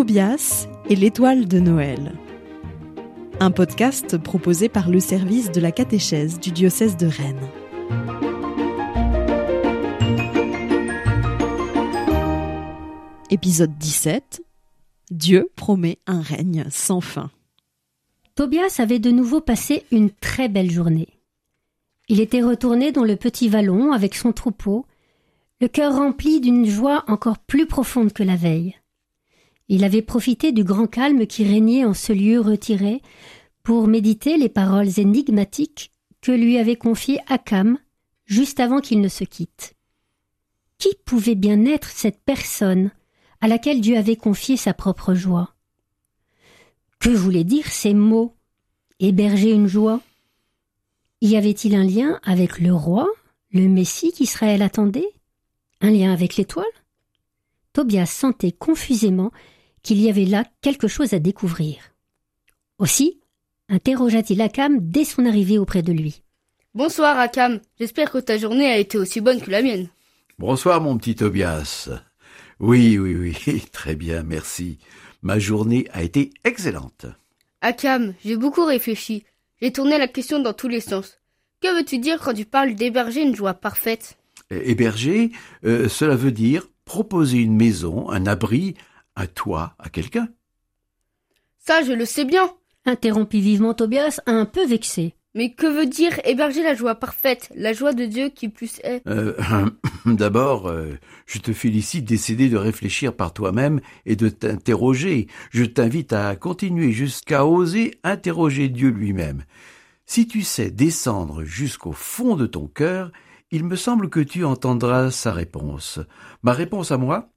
Tobias et l'étoile de Noël. Un podcast proposé par le service de la catéchèse du diocèse de Rennes. Épisode 17. Dieu promet un règne sans fin. Tobias avait de nouveau passé une très belle journée. Il était retourné dans le petit vallon avec son troupeau, le cœur rempli d'une joie encore plus profonde que la veille. Il avait profité du grand calme qui régnait en ce lieu retiré pour méditer les paroles énigmatiques que lui avait confiées Akam juste avant qu'il ne se quitte. Qui pouvait bien être cette personne à laquelle Dieu avait confié sa propre joie? Que voulaient dire ces mots? Héberger une joie? Y avait-il un lien avec le roi, le Messie qu'Israël attendait? Un lien avec l'étoile? Tobias sentait confusément qu'il y avait là quelque chose à découvrir. Aussi, interrogea-t-il Akam dès son arrivée auprès de lui. Bonsoir Akam, j'espère que ta journée a été aussi bonne que la mienne. Bonsoir mon petit Tobias. Oui, oui, oui, très bien, merci. Ma journée a été excellente. Akam, j'ai beaucoup réfléchi. J'ai tourné la question dans tous les sens. Que veux-tu dire quand tu parles d'héberger une joie parfaite? Héberger, euh, cela veut dire proposer une maison, un abri, à toi, à quelqu'un. Ça, je le sais bien. Interrompit vivement Tobias, un peu vexé. Mais que veut dire héberger la joie parfaite, la joie de Dieu qui plus est euh, D'abord, euh, je te félicite d'essayer de réfléchir par toi-même et de t'interroger. Je t'invite à continuer jusqu'à oser interroger Dieu lui-même. Si tu sais descendre jusqu'au fond de ton cœur, il me semble que tu entendras sa réponse. Ma réponse à moi?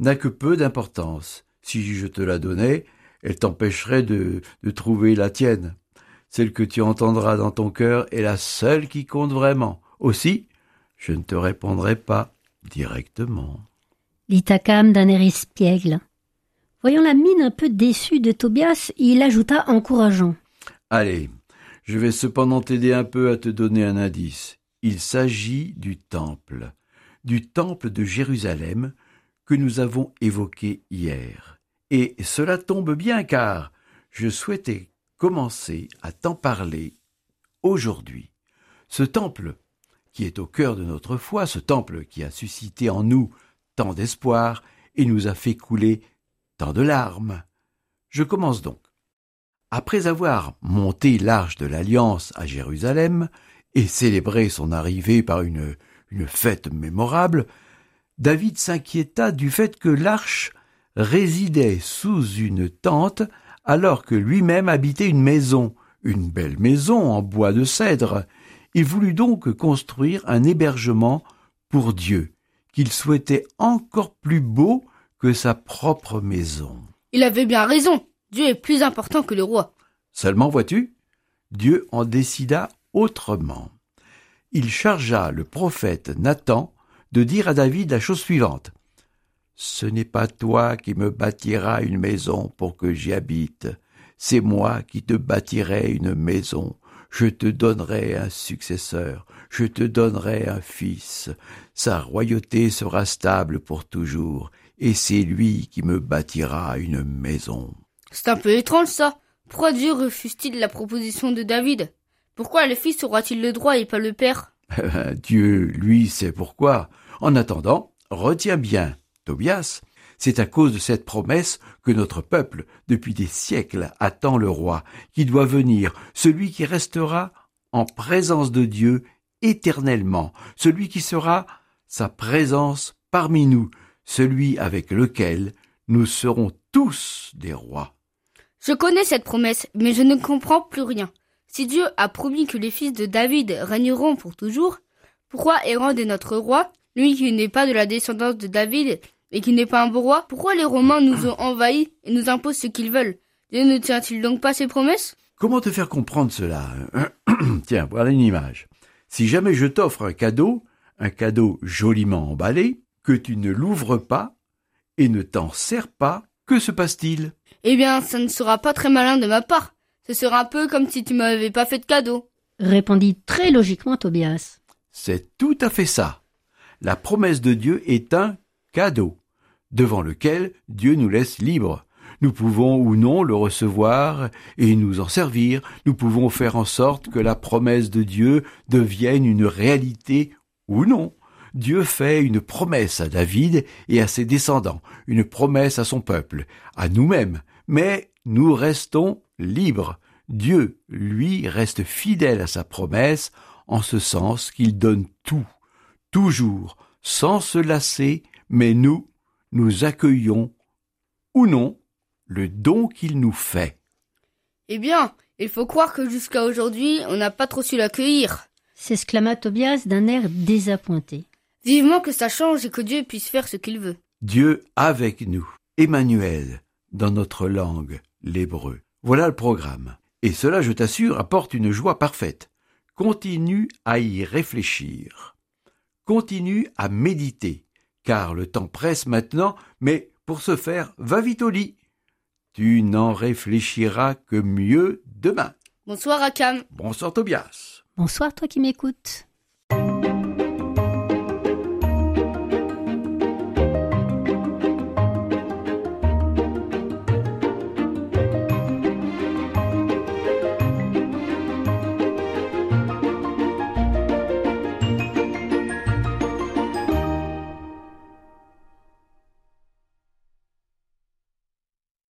N'a que peu d'importance. Si je te la donnais, elle t'empêcherait de, de trouver la tienne. Celle que tu entendras dans ton cœur est la seule qui compte vraiment. Aussi, je ne te répondrai pas directement. Dit Akam d'un air espiègle. Voyant la mine un peu déçue de Tobias, il ajouta encourageant. Allez, je vais cependant t'aider un peu à te donner un indice. Il s'agit du temple, du temple de Jérusalem, que nous avons évoqué hier. Et cela tombe bien car je souhaitais commencer à t'en parler aujourd'hui. Ce temple qui est au cœur de notre foi, ce temple qui a suscité en nous tant d'espoir et nous a fait couler tant de larmes. Je commence donc. Après avoir monté l'arche de l'Alliance à Jérusalem et célébré son arrivée par une, une fête mémorable, David s'inquiéta du fait que l'arche résidait sous une tente alors que lui-même habitait une maison, une belle maison en bois de cèdre. Il voulut donc construire un hébergement pour Dieu, qu'il souhaitait encore plus beau que sa propre maison. Il avait bien raison. Dieu est plus important que le roi. Seulement, vois-tu, Dieu en décida autrement. Il chargea le prophète Nathan de dire à David la chose suivante. Ce n'est pas toi qui me bâtiras une maison pour que j'y habite, c'est moi qui te bâtirai une maison. Je te donnerai un successeur, je te donnerai un fils. Sa royauté sera stable pour toujours, et c'est lui qui me bâtira une maison. C'est un peu étrange ça. Pourquoi Dieu refuse-t-il la proposition de David? Pourquoi le fils aura-t-il le droit et pas le père? Dieu, lui, sait pourquoi. En attendant, retiens bien, Tobias, c'est à cause de cette promesse que notre peuple, depuis des siècles, attend le roi, qui doit venir, celui qui restera en présence de Dieu éternellement, celui qui sera sa présence parmi nous, celui avec lequel nous serons tous des rois. Je connais cette promesse, mais je ne comprends plus rien. Si Dieu a promis que les fils de David régneront pour toujours, pourquoi Hérode est notre roi lui qui n'est pas de la descendance de David et qui n'est pas un beau roi, pourquoi les Romains nous ont envahis et nous imposent ce qu'ils veulent? Dieu ne tient-il donc pas ses promesses? Comment te faire comprendre cela? Tiens, voilà une image. Si jamais je t'offre un cadeau, un cadeau joliment emballé, que tu ne l'ouvres pas et ne t'en sers pas, que se passe-t-il? Eh bien, ça ne sera pas très malin de ma part. Ce sera un peu comme si tu m'avais pas fait de cadeau. Répondit très logiquement Tobias. C'est tout à fait ça la promesse de Dieu est un cadeau, devant lequel Dieu nous laisse libres. Nous pouvons ou non le recevoir et nous en servir. Nous pouvons faire en sorte que la promesse de Dieu devienne une réalité ou non. Dieu fait une promesse à David et à ses descendants, une promesse à son peuple, à nous-mêmes, mais nous restons libres. Dieu, lui, reste fidèle à sa promesse, en ce sens qu'il donne tout, toujours, sans se lasser, mais nous, nous accueillons, ou non, le don qu'il nous fait. Eh bien, il faut croire que jusqu'à aujourd'hui, on n'a pas trop su l'accueillir. s'exclama Tobias d'un air désappointé. Vivement que ça change et que Dieu puisse faire ce qu'il veut. Dieu avec nous, Emmanuel, dans notre langue, l'hébreu. Voilà le programme. Et cela, je t'assure, apporte une joie parfaite. Continue à y réfléchir. Continue à méditer, car le temps presse maintenant, mais pour ce faire, va vite au lit. Tu n'en réfléchiras que mieux demain. Bonsoir Akam. Bonsoir Tobias. Bonsoir toi qui m'écoutes.